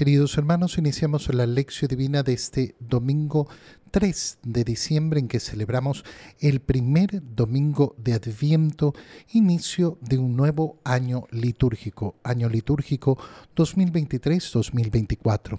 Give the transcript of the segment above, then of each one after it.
Queridos hermanos, iniciamos la lección divina de este domingo 3 de diciembre en que celebramos el primer domingo de Adviento, inicio de un nuevo año litúrgico, año litúrgico 2023-2024.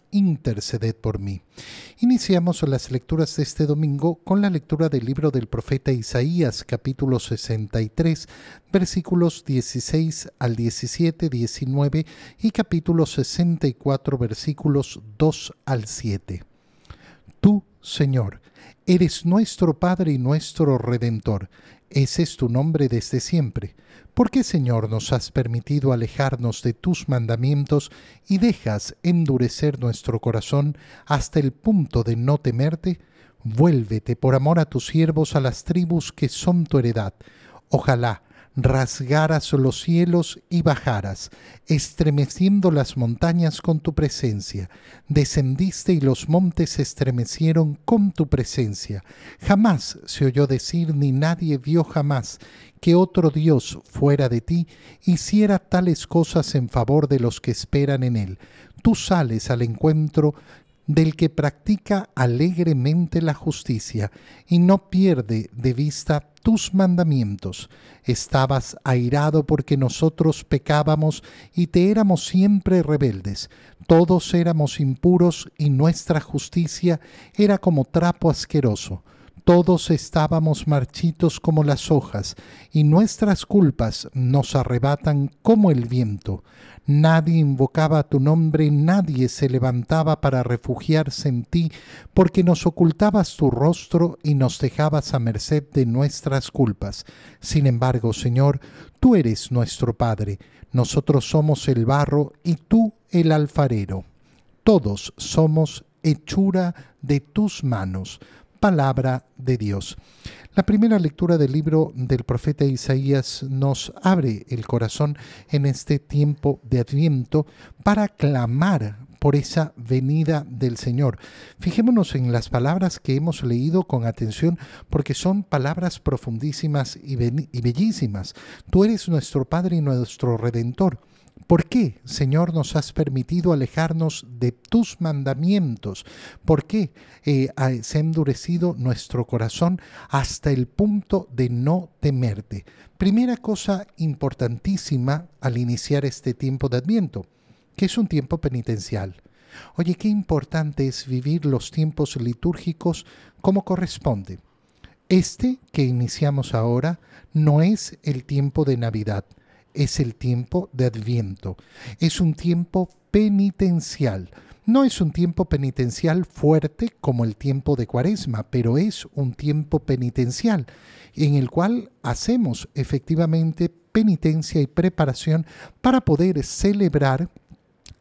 interceded por mí. Iniciamos las lecturas de este domingo con la lectura del libro del profeta Isaías, capítulo 63, versículos 16 al 17, 19 y capítulo 64, versículos 2 al 7. Tú, Señor, eres nuestro Padre y nuestro Redentor. Ese es tu nombre desde siempre. ¿Por qué, Señor, nos has permitido alejarnos de tus mandamientos y dejas endurecer nuestro corazón hasta el punto de no temerte? Vuélvete por amor a tus siervos a las tribus que son tu heredad. Ojalá rasgaras los cielos y bajaras, estremeciendo las montañas con tu presencia. Descendiste y los montes se estremecieron con tu presencia. Jamás se oyó decir ni nadie vio jamás que otro Dios fuera de ti hiciera tales cosas en favor de los que esperan en Él. Tú sales al encuentro del que practica alegremente la justicia y no pierde de vista tus mandamientos. Estabas airado porque nosotros pecábamos y te éramos siempre rebeldes. Todos éramos impuros y nuestra justicia era como trapo asqueroso. Todos estábamos marchitos como las hojas, y nuestras culpas nos arrebatan como el viento. Nadie invocaba tu nombre, nadie se levantaba para refugiarse en ti, porque nos ocultabas tu rostro y nos dejabas a merced de nuestras culpas. Sin embargo, Señor, tú eres nuestro Padre, nosotros somos el barro y tú el alfarero. Todos somos hechura de tus manos palabra de Dios. La primera lectura del libro del profeta Isaías nos abre el corazón en este tiempo de Adviento para clamar por esa venida del Señor. Fijémonos en las palabras que hemos leído con atención porque son palabras profundísimas y, bellísimas. Tú eres nuestro Padre y nuestro Redentor. ¿Por qué, Señor, nos has permitido alejarnos de tus mandamientos? ¿Por qué eh, se ha endurecido nuestro corazón hasta el punto de no temerte? Primera cosa importantísima al iniciar este tiempo de Adviento, que es un tiempo penitencial. Oye, qué importante es vivir los tiempos litúrgicos como corresponde. Este que iniciamos ahora no es el tiempo de Navidad es el tiempo de Adviento. Es un tiempo penitencial. No es un tiempo penitencial fuerte como el tiempo de Cuaresma, pero es un tiempo penitencial en el cual hacemos efectivamente penitencia y preparación para poder celebrar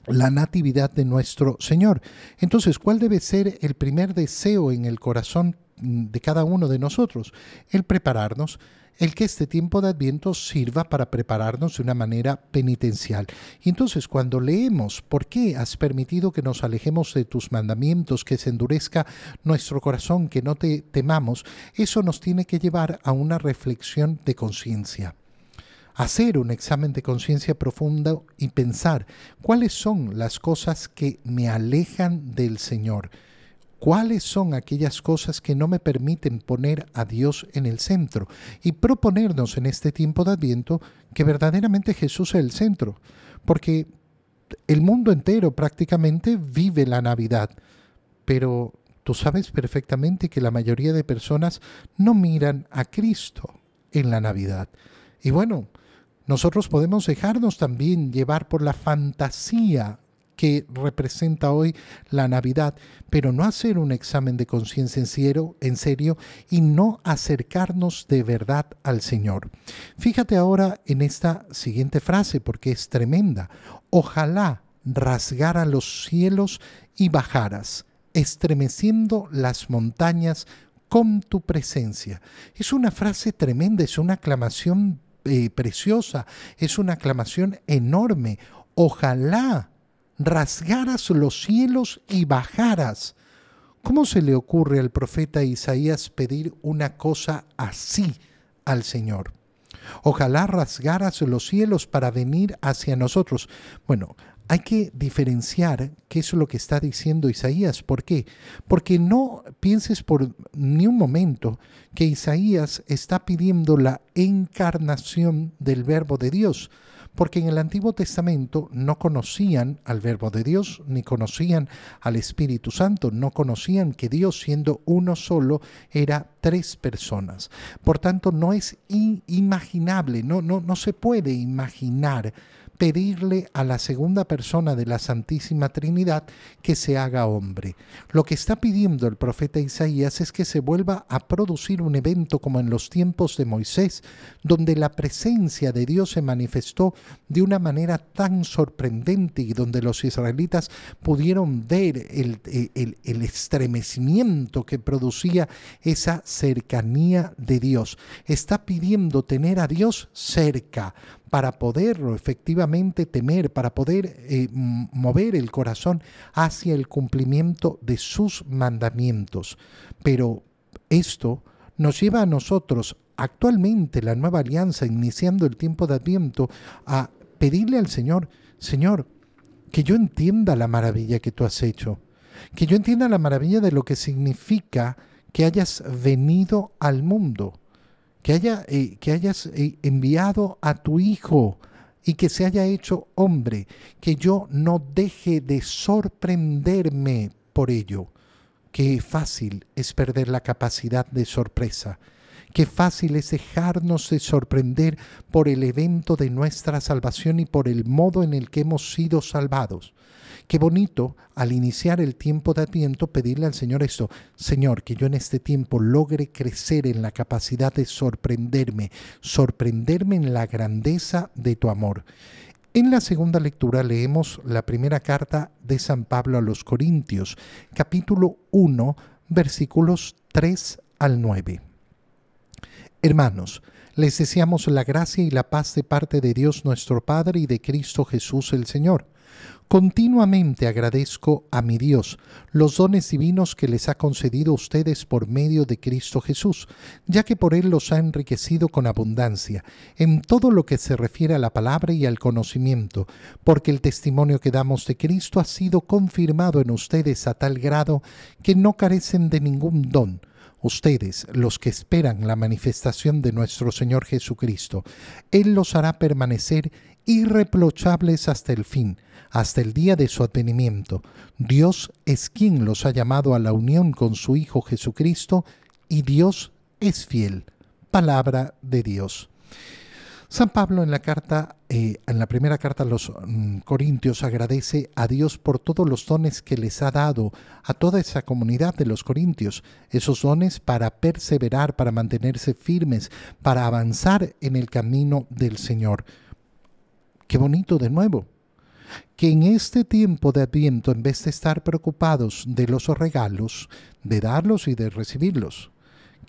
la natividad de nuestro Señor. Entonces, ¿cuál debe ser el primer deseo en el corazón de cada uno de nosotros? El prepararnos el que este tiempo de Adviento sirva para prepararnos de una manera penitencial. Y entonces cuando leemos, ¿por qué has permitido que nos alejemos de tus mandamientos, que se endurezca nuestro corazón, que no te temamos? Eso nos tiene que llevar a una reflexión de conciencia hacer un examen de conciencia profundo y pensar cuáles son las cosas que me alejan del Señor cuáles son aquellas cosas que no me permiten poner a Dios en el centro y proponernos en este tiempo de Adviento que verdaderamente Jesús es el centro, porque el mundo entero prácticamente vive la Navidad, pero tú sabes perfectamente que la mayoría de personas no miran a Cristo en la Navidad. Y bueno, nosotros podemos dejarnos también llevar por la fantasía que representa hoy la Navidad, pero no hacer un examen de conciencia en, en serio y no acercarnos de verdad al Señor. Fíjate ahora en esta siguiente frase porque es tremenda. Ojalá rasgara los cielos y bajaras, estremeciendo las montañas con tu presencia. Es una frase tremenda, es una aclamación eh, preciosa, es una aclamación enorme. Ojalá rasgaras los cielos y bajaras. ¿Cómo se le ocurre al profeta Isaías pedir una cosa así al Señor? Ojalá rasgaras los cielos para venir hacia nosotros. Bueno, hay que diferenciar qué es lo que está diciendo Isaías. ¿Por qué? Porque no pienses por ni un momento que Isaías está pidiendo la encarnación del verbo de Dios, porque en el Antiguo Testamento no conocían al verbo de Dios, ni conocían al Espíritu Santo, no conocían que Dios siendo uno solo era tres personas. Por tanto, no es inimaginable, no, no, no se puede imaginar pedirle a la segunda persona de la Santísima Trinidad que se haga hombre. Lo que está pidiendo el profeta Isaías es que se vuelva a producir un evento como en los tiempos de Moisés, donde la presencia de Dios se manifestó de una manera tan sorprendente y donde los israelitas pudieron ver el, estremecimiento que producía esa cercanía de Dios. Está pidiendo tener a Dios cerca para poderlo efectivamente temer, para poder eh, mover el corazón hacia el cumplimiento de sus mandamientos. Pero esto nos lleva a nosotros, actualmente la nueva alianza, iniciando el tiempo de Adviento, a pedirle al Señor, Señor, que yo entienda la maravilla que tú has hecho, que yo entienda la maravilla de lo que significa que hayas venido al mundo que, haya, eh, que hayas eh, enviado a tu Hijo y que se haya hecho hombre, que yo no deje de sorprenderme por ello. Qué fácil es perder la capacidad de sorpresa. Qué fácil es dejarnos de sorprender por el evento de nuestra salvación y por el modo en el que hemos sido salvados. Qué bonito al iniciar el tiempo de Adviento pedirle al Señor esto, Señor, que yo en este tiempo logre crecer en la capacidad de sorprenderme, sorprenderme en la grandeza de tu amor. En la segunda lectura leemos la primera carta de San Pablo a los Corintios, capítulo 1, versículos 3 al 9. Hermanos, les deseamos la gracia y la paz de parte de Dios nuestro Padre y de Cristo Jesús el Señor. Continuamente agradezco a mi Dios los dones divinos que les ha concedido a ustedes por medio de Cristo Jesús, ya que por Él los ha enriquecido con abundancia en todo lo que se refiere a la palabra y al conocimiento, porque el testimonio que damos de Cristo ha sido confirmado en ustedes a tal grado que no carecen de ningún don ustedes, los que esperan la manifestación de nuestro Señor Jesucristo, Él los hará permanecer irreprochables hasta el fin, hasta el día de su advenimiento. Dios es quien los ha llamado a la unión con su Hijo Jesucristo y Dios es fiel. Palabra de Dios. San Pablo en la carta, eh, en la primera carta a los mm, Corintios, agradece a Dios por todos los dones que les ha dado a toda esa comunidad de los Corintios, esos dones para perseverar, para mantenerse firmes, para avanzar en el camino del Señor. Qué bonito de nuevo. Que en este tiempo de Adviento, en vez de estar preocupados de los regalos, de darlos y de recibirlos,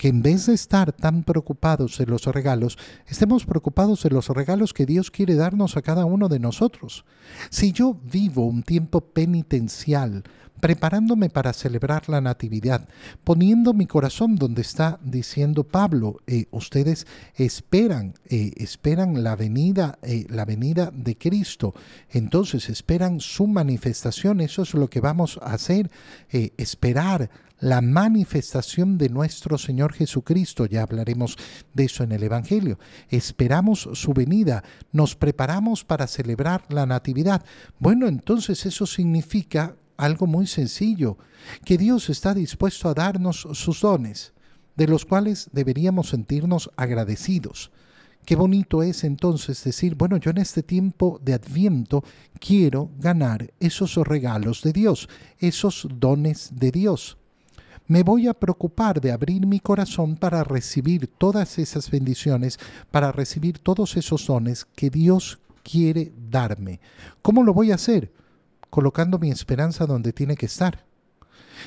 que en vez de estar tan preocupados de los regalos, estemos preocupados de los regalos que Dios quiere darnos a cada uno de nosotros. Si yo vivo un tiempo penitencial, preparándome para celebrar la Natividad, poniendo mi corazón donde está diciendo Pablo, eh, ustedes esperan, eh, esperan la venida, eh, la venida de Cristo, entonces esperan su manifestación, eso es lo que vamos a hacer, esperar la manifestación de nuestro Señor Jesucristo. Ya hablaremos de eso en el Evangelio. Esperamos su venida, nos preparamos para celebrar la Natividad. Bueno, entonces eso significa algo muy sencillo, que Dios está dispuesto a darnos sus dones, de los cuales deberíamos sentirnos agradecidos. Qué bonito es entonces decir, bueno, yo en este tiempo de adviento quiero ganar esos regalos de Dios, esos dones de Dios me voy a preocupar de abrir mi corazón para recibir todas esas bendiciones, para recibir todos esos dones que Dios quiere darme. ¿Cómo lo voy a hacer? Colocando mi esperanza donde tiene que estar.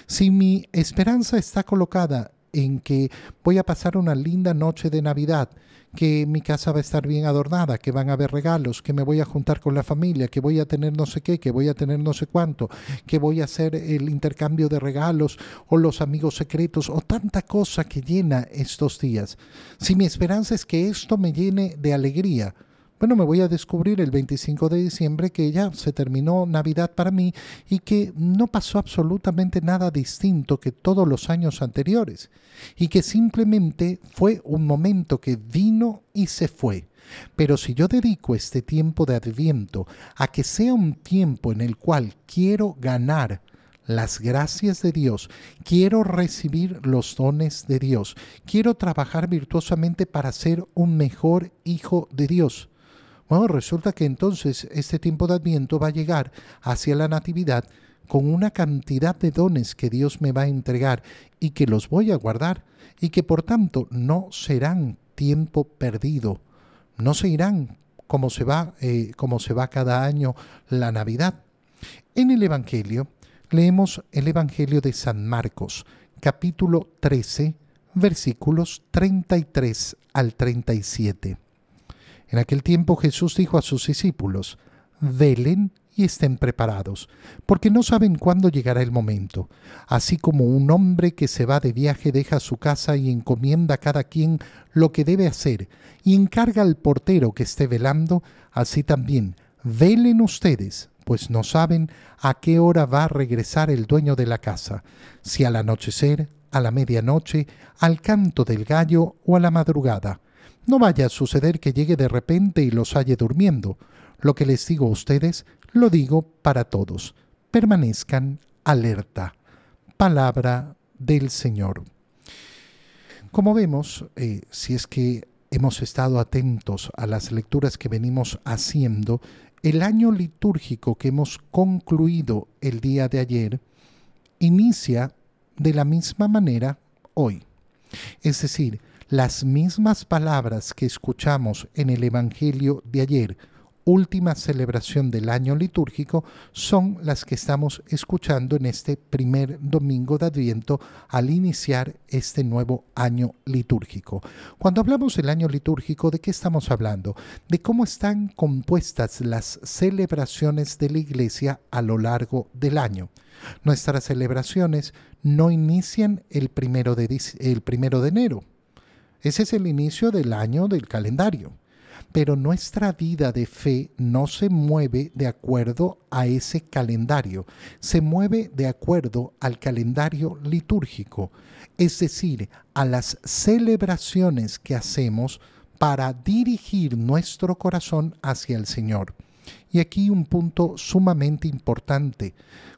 Si mi esperanza está colocada en que voy a pasar una linda noche de Navidad, que mi casa va a estar bien adornada, que van a haber regalos, que me voy a juntar con la familia, que voy a tener no sé qué, que voy a tener no sé cuánto, que voy a hacer el intercambio de regalos o los amigos secretos o tanta cosa que llena estos días. Si mi esperanza es que esto me llene de alegría, bueno, me voy a descubrir el 25 de diciembre que ya se terminó Navidad para mí y que no pasó absolutamente nada distinto que todos los años anteriores y que simplemente fue un momento que vino y se fue. Pero si yo dedico este tiempo de adviento a que sea un tiempo en el cual quiero ganar las gracias de Dios, quiero recibir los dones de Dios, quiero trabajar virtuosamente para ser un mejor hijo de Dios, bueno, resulta que entonces este tiempo de Adviento va a llegar hacia la Natividad con una cantidad de dones que Dios me va a entregar y que los voy a guardar y que por tanto no serán tiempo perdido, no se irán como se va, eh, como se va cada año la Navidad. En el Evangelio leemos el Evangelio de San Marcos, capítulo 13, versículos 33 al 37. En aquel tiempo Jesús dijo a sus discípulos, velen y estén preparados, porque no saben cuándo llegará el momento. Así como un hombre que se va de viaje deja su casa y encomienda a cada quien lo que debe hacer, y encarga al portero que esté velando, así también velen ustedes, pues no saben a qué hora va a regresar el dueño de la casa, si al anochecer, a la medianoche, al canto del gallo o a la madrugada. No vaya a suceder que llegue de repente y los halle durmiendo. Lo que les digo a ustedes, lo digo para todos. Permanezcan alerta. Palabra del Señor. Como vemos, eh, si es que hemos estado atentos a las lecturas que venimos haciendo, el año litúrgico que hemos concluido el día de ayer inicia de la misma manera hoy. Es decir, las mismas palabras que escuchamos en el Evangelio de ayer, última celebración del año litúrgico, son las que estamos escuchando en este primer domingo de Adviento al iniciar este nuevo año litúrgico. Cuando hablamos del año litúrgico, ¿de qué estamos hablando? De cómo están compuestas las celebraciones de la Iglesia a lo largo del año. Nuestras celebraciones no inician el primero de, el primero de enero, ese es el inicio del año del calendario. Pero nuestra vida de fe no se mueve de acuerdo a ese calendario, se mueve de acuerdo al calendario litúrgico, es decir, a las celebraciones que hacemos para dirigir nuestro corazón hacia el Señor. Y aquí un punto sumamente importante.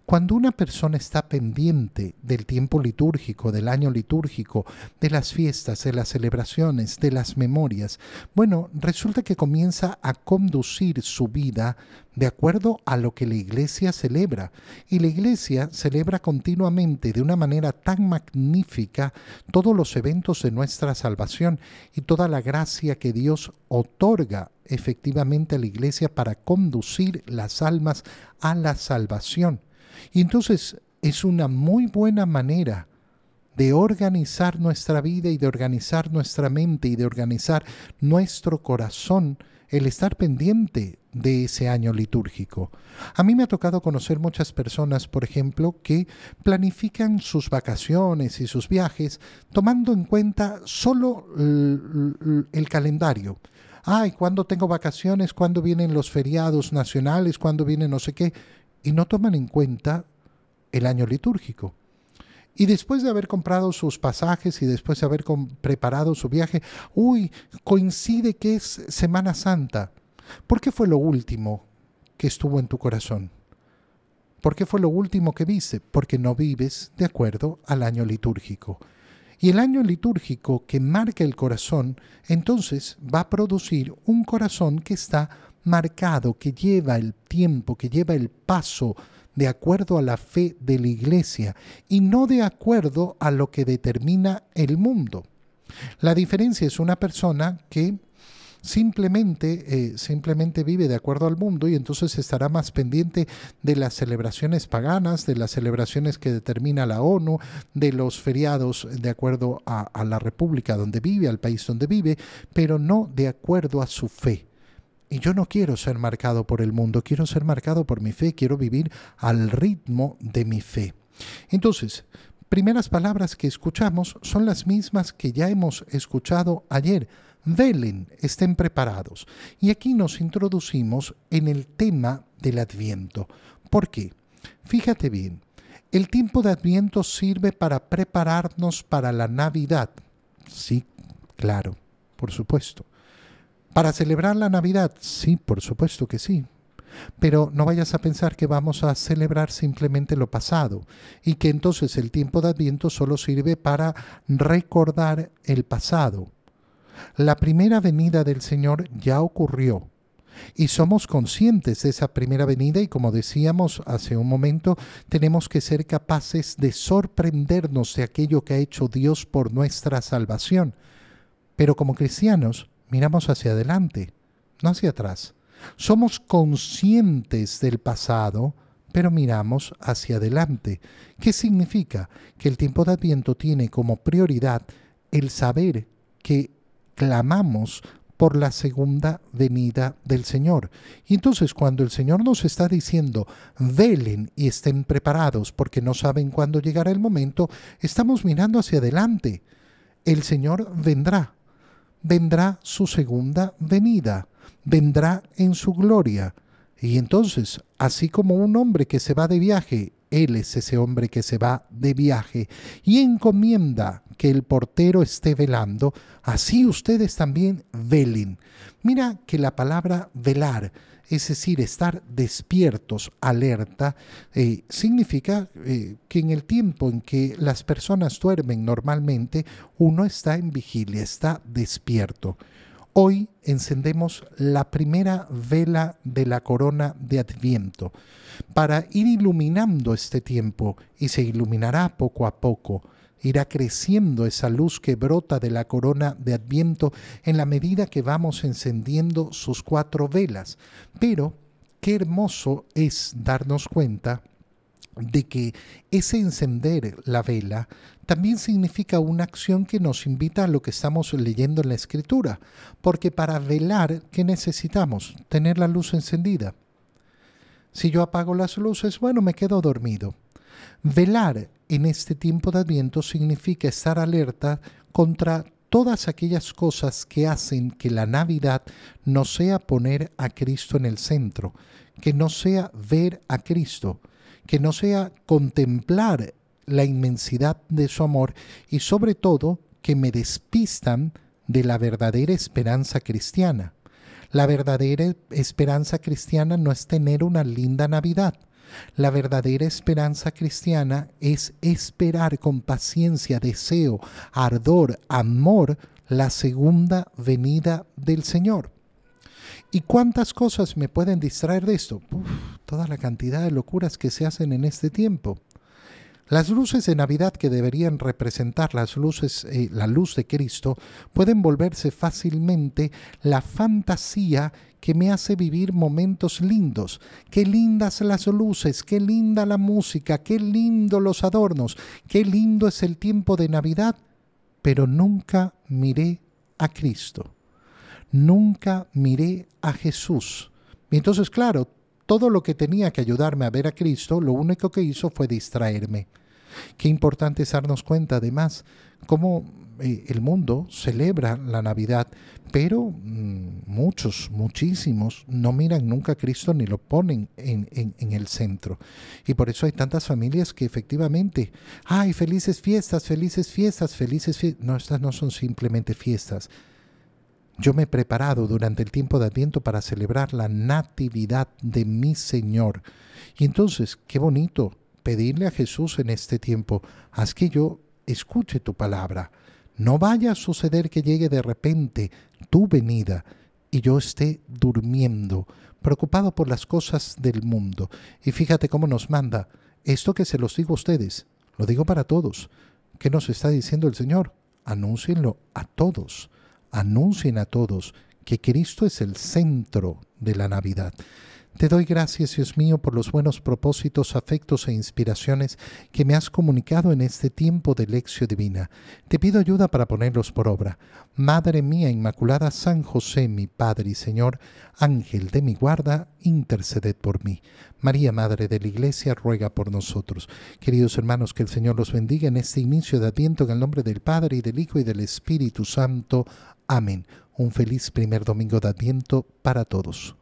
Cuando una persona está pendiente del tiempo litúrgico, del año litúrgico, de las fiestas, de las celebraciones, de las memorias, bueno, resulta que comienza a conducir su vida de acuerdo a lo que la iglesia celebra. Y la iglesia celebra continuamente de una manera tan magnífica todos los eventos de nuestra salvación y toda la gracia que Dios otorga efectivamente a la iglesia para conducir las almas a la salvación. Y entonces es una muy buena manera de organizar nuestra vida y de organizar nuestra mente y de organizar nuestro corazón el estar pendiente de ese año litúrgico. A mí me ha tocado conocer muchas personas, por ejemplo, que planifican sus vacaciones y sus viajes tomando en cuenta solo el, calendario. Ay, ¿cuándo tengo vacaciones? ¿Cuándo vienen los feriados nacionales? ¿Cuándo viene no sé qué? Y no toman en cuenta el año litúrgico. Y después de haber comprado sus pasajes y después de haber preparado su viaje, uy, coincide que es Semana Santa. ¿Por qué fue lo último que estuvo en tu corazón? ¿Por qué fue lo último que viste? Porque no vives de acuerdo al año litúrgico. Y el año litúrgico que marca el corazón, entonces va a producir un corazón que está marcado, que lleva el tiempo, que lleva el paso de acuerdo a la fe de la iglesia y no de acuerdo a lo que determina el mundo. La diferencia es una persona que simplemente, eh, simplemente vive de acuerdo al mundo y entonces estará más pendiente de las celebraciones paganas, de las celebraciones que determina la ONU, de los feriados de acuerdo a, a la república donde vive, al país donde vive, pero no de acuerdo a su fe. Y yo no quiero ser marcado por el mundo, quiero ser marcado por mi fe, quiero vivir al ritmo de mi fe. Entonces, primeras palabras que escuchamos son las mismas que ya hemos escuchado ayer. Velen, estén preparados. Y aquí nos introducimos en el tema del adviento. ¿Por qué? Fíjate bien, el tiempo de adviento sirve para prepararnos para la Navidad. Sí, claro, por supuesto. ¿Para celebrar la Navidad? Sí, por supuesto que sí. Pero no vayas a pensar que vamos a celebrar simplemente lo pasado y que entonces el tiempo de Adviento solo sirve para recordar el pasado. La primera venida del Señor ya ocurrió y somos conscientes de esa primera venida y como decíamos hace un momento, tenemos que ser capaces de sorprendernos de aquello que ha hecho Dios por nuestra salvación. Pero como cristianos, miramos hacia adelante, no hacia atrás. Somos conscientes del pasado, pero miramos hacia adelante. ¿Qué significa? Que el tiempo de Adviento tiene como prioridad el saber que clamamos por la segunda venida del Señor. Y entonces cuando el Señor nos está diciendo, velen y estén preparados porque no saben cuándo llegará el momento, estamos mirando hacia adelante. El Señor vendrá vendrá su segunda venida, vendrá en su gloria. Y entonces, así como un hombre que se va de viaje, él es ese hombre que se va de viaje y encomienda que el portero esté velando, así ustedes también velen. Mira que la palabra velar es decir, estar despiertos, alerta, eh, significa eh, que en el tiempo en que las personas duermen normalmente, uno está en vigilia, está despierto. Hoy encendemos la primera vela de la corona de Adviento para ir iluminando este tiempo y se iluminará poco a poco irá creciendo esa luz que brota de la corona de Adviento en la medida que vamos encendiendo sus cuatro velas. Pero qué hermoso es darnos cuenta de que ese encender la vela también significa una acción que nos invita a lo que estamos leyendo en la escritura, porque para velar, ¿qué necesitamos? Tener la luz encendida. Si yo apago las luces, bueno, me quedo dormido. Velar en este tiempo de Adviento significa estar alerta contra todas aquellas cosas que hacen que la Navidad no sea poner a Cristo en el centro, que no sea ver a Cristo, que no sea contemplar la inmensidad de su amor y sobre todo que me despistan de la verdadera esperanza cristiana. La verdadera esperanza cristiana no es tener una linda Navidad, la verdadera esperanza cristiana es esperar con paciencia, deseo, ardor, amor la segunda venida del Señor. ¿Y cuántas cosas me pueden distraer de esto? toda la cantidad de locuras que se hacen en este tiempo. Las luces de Navidad que deberían representar las luces, eh, la luz de Cristo, pueden volverse fácilmente la fantasía que me hace vivir momentos lindos. Qué lindas las luces, qué linda la música, qué lindo los adornos, qué lindo es el tiempo de Navidad, pero nunca miré a Cristo. Nunca miré a Jesús. Y entonces, claro, todo lo que tenía que ayudarme a ver a Cristo, lo único que hizo fue distraerme. Qué importante es darnos cuenta, además, cómo eh, el mundo celebra la Navidad, pero mm, muchos, muchísimos, no miran nunca a Cristo ni lo ponen en, en, el centro. Y por eso hay tantas familias que efectivamente, ay, felices fiestas, felices fiestas, felices fiestas. No, estas no son simplemente fiestas yo me he preparado durante el tiempo de Adviento para celebrar la natividad de mi Señor. Y entonces, qué bonito pedirle a Jesús en este tiempo, haz que yo escuche tu palabra. No vaya a suceder que llegue de repente tu venida y yo esté durmiendo, preocupado por las cosas del mundo. Y fíjate cómo nos manda esto que se los digo a ustedes, lo digo para todos. ¿Qué nos está diciendo el Señor? Anúncienlo a todos anuncien a todos que Cristo es el centro de la Navidad. Te doy gracias, Dios mío, por los buenos propósitos, afectos e inspiraciones que me has comunicado en este tiempo de lección divina. Te pido ayuda para ponerlos por obra. Madre mía Inmaculada, San José, mi Padre y Señor, Ángel de mi guarda, interceded por mí. María, Madre de la Iglesia, ruega por nosotros. Queridos hermanos, que el Señor los bendiga en este inicio de Adviento en el nombre del Padre y del Hijo y del Espíritu Santo. Amén. Un feliz primer domingo de Adviento para todos.